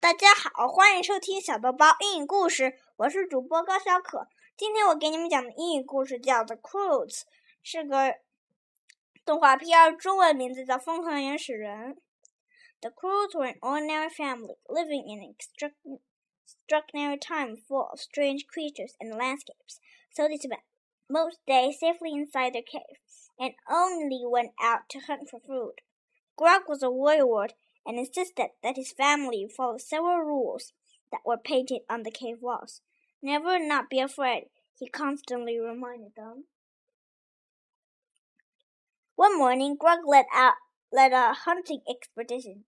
大家好，欢迎收听小豆包英语故事，我是主播高小可。今天我给你们讲的英语故事叫《The Croods》，是个动画片，中文名字叫《疯狂原始人》。The Croods were an ordinary family living in an extraordinary time full of strange creatures and landscapes, so they spent most days safely inside their cave and only went out to hunt for food. Grug was a warrior and insisted that his family follow several rules that were painted on the cave walls. Never not be afraid, he constantly reminded them. One morning, Grug led out led a hunting expedition.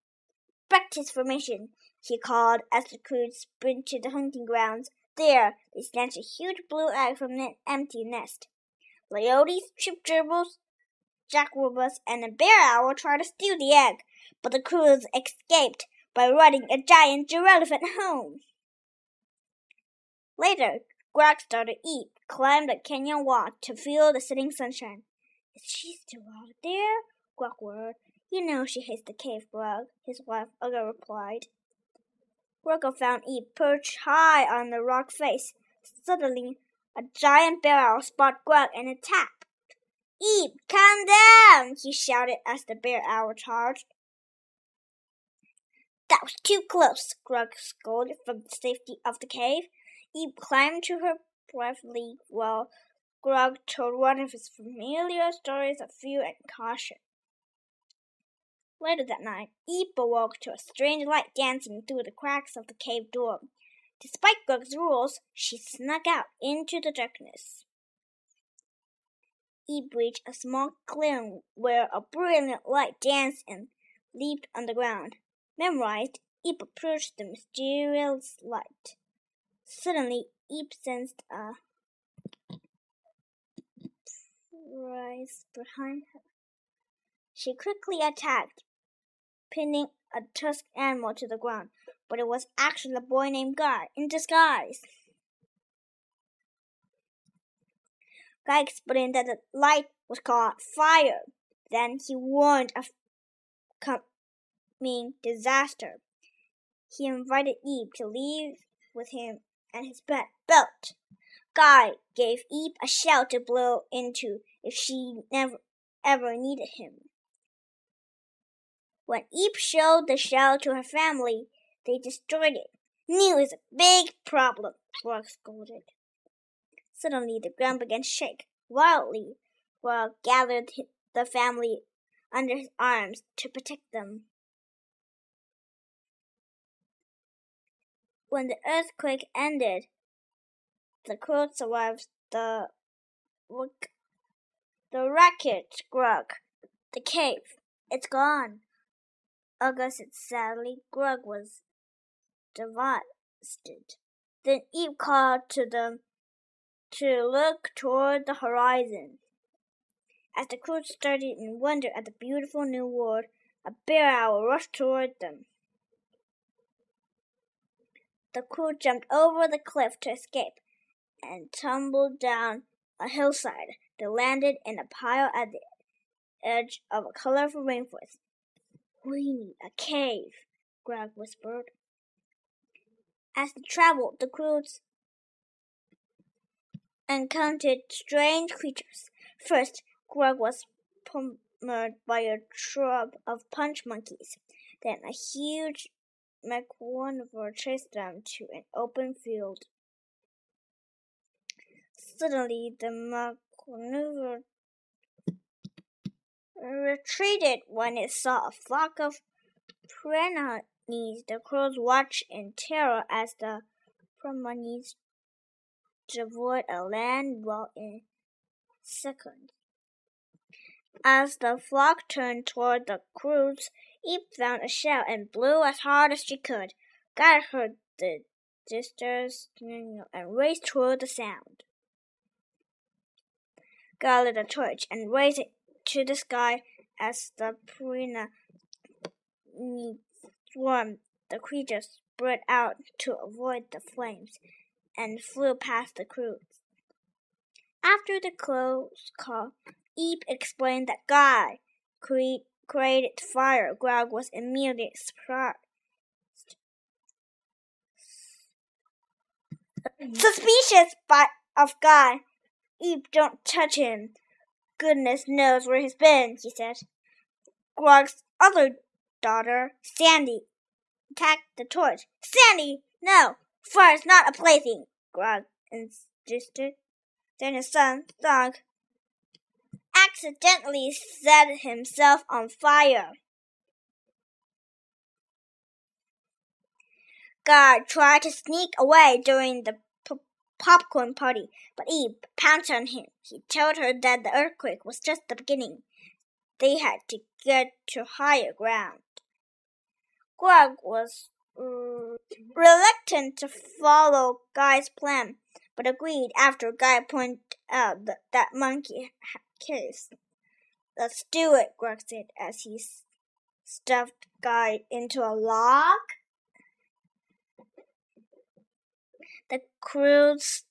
Practice formation, he called as the crew sprinted to the hunting grounds. There, they snatched a huge blue egg from an empty nest. Liyotes, trip gerbils, jackrabbits, and a bear owl tried to steal the egg, but the Croods escaped by riding a giant giraffe home. Later, Grug started eat, climbed a canyon wall to feel the setting sunshine. Is she still out there? Grug whirred. You know she hates the cave, Grug, his wife Ugga replied. Grug found Eep perched high on the rock face. Suddenly, a giant bear owl spotted Grug and attacked. Eep, calm down! he shouted as the bear owl charged. That was too close, Grug scolded from the safety of the cave. Eep climbed to her bravely while Grug told one of his familiar stories of fear and caution. Later that night, Eep awoke to a strange light dancing through the cracks of the cave door. Despite Grug's rules, she snuck out into the darkness. He reached a small clearing where a brilliant light danced and leaped on the ground. Memorized, Eep approached the mysterious light. Suddenly, Eep sensed a rise behind her. She quickly attacked, pinning a tusked animal to the ground, but it was actually a boy named Guy in disguise. Guy explained that the light was called fire. Then he warned of coming disaster. He invited Eep to leave with him and his Belt. Guy gave Eep a shell to blow into if she never ever needed him. When Eep showed the shell to her family, they destroyed it. Knew is a big problem, Grug scolded. Suddenly the ground began to shake wildly. Grug gathered the family under his arms to protect them. When the earthquake ended, the crew survived the the wreckage. Grug, the cave, it's gone. Ugga said sadly. Grug was devastated. Then Eep called to them to look toward the horizon. As the crew stared in wonder at the beautiful new world, a bear owl rushed toward them. The crew jumped over the cliff to escape and tumbled down a hillside. They landed in a pile at the edge of a colorful rainforest. We need a cave, Greg whispered. As they traveled, the crew encountered strange creatures. First, Greg was pummeled by a troop of punch monkeys. Then a huge Macawnivore chased them to an open field. Suddenly, the Macawnivore retreated when it saw a flock of piranhas. The crows watched in terror as the piranhas devoured a land whale in seconds. As the flock turned toward the Croods, Eep found a shell and blew as hard as she could. Guy heard the distress and raced toward the sound. Guy lit a torch and raised it to the sky as the piranha swarmed. The creatures spread out to avoid the flames and flew past the Croods. After the close call, Eep explained that Guy cre created fire. Grug was immediately surprised. Suspicious by of Guy. Eep, don't touch him. Goodness knows where he's been, he said. Grug's other daughter, Sandy, attacked the torch. Sandy, no, fire's not a plaything, Grug insisted. Then his son, Thunk, accidentally set himself on fire. Guy tried to sneak away during the popcorn party, but Eep pounced on him. He told her that the earthquake was just the beginning. They had to get to higher ground. Grug was uh, reluctant to follow Guy's plan, but agreed after Guy pointed out that, that monkey case. Let's do it, Grug said as he stuffed Guy into a log. The Croods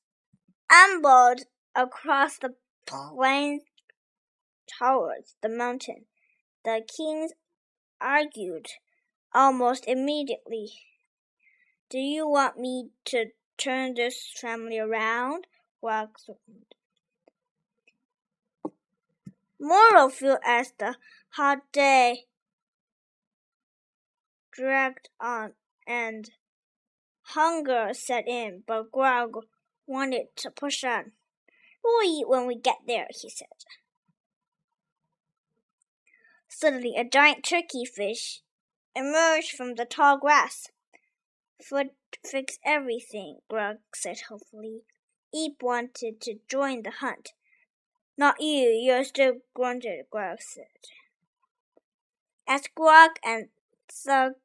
ambled across the plain towards the mountain. The kings argued almost immediately. Do you want me to turn this family around? Wax Moral feel as the hot day dragged on and hunger set in, but Grug wanted to push on. We'll eat when we get there, he said. Suddenly, a giant turkey fish emerged from the tall grass. Fix everything, Grug said hopefully. Eep wanted to join the hunt. Not you, you're still grunted, Grug said. As Grug and Thunk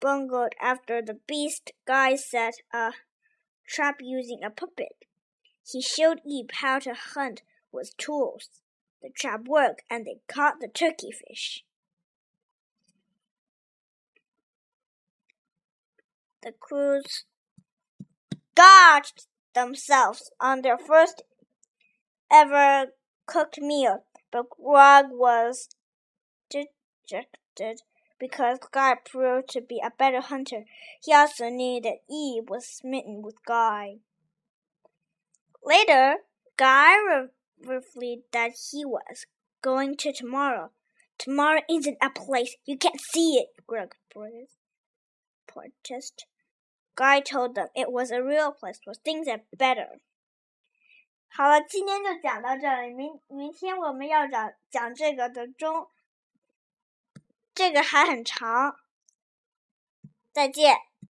bungled after the beast, Guy set a trap using a puppet. He showed Eep how to hunt with tools. The trap worked, and they caught the turkey fish. The Croods gorged themselves on their first ever cooked meal, but Grug was dejected because Guy proved to be a better hunter. He also knew that Eep was smitten with Guy. Later, Guy revealed that he was going to tomorrow. Tomorrow isn't a place. You can't see it, Grug protested. Guy told them it was a real place where things are better. 好了，今天就讲到这里。明明天我们要讲讲这个的中，这个还很长。再见。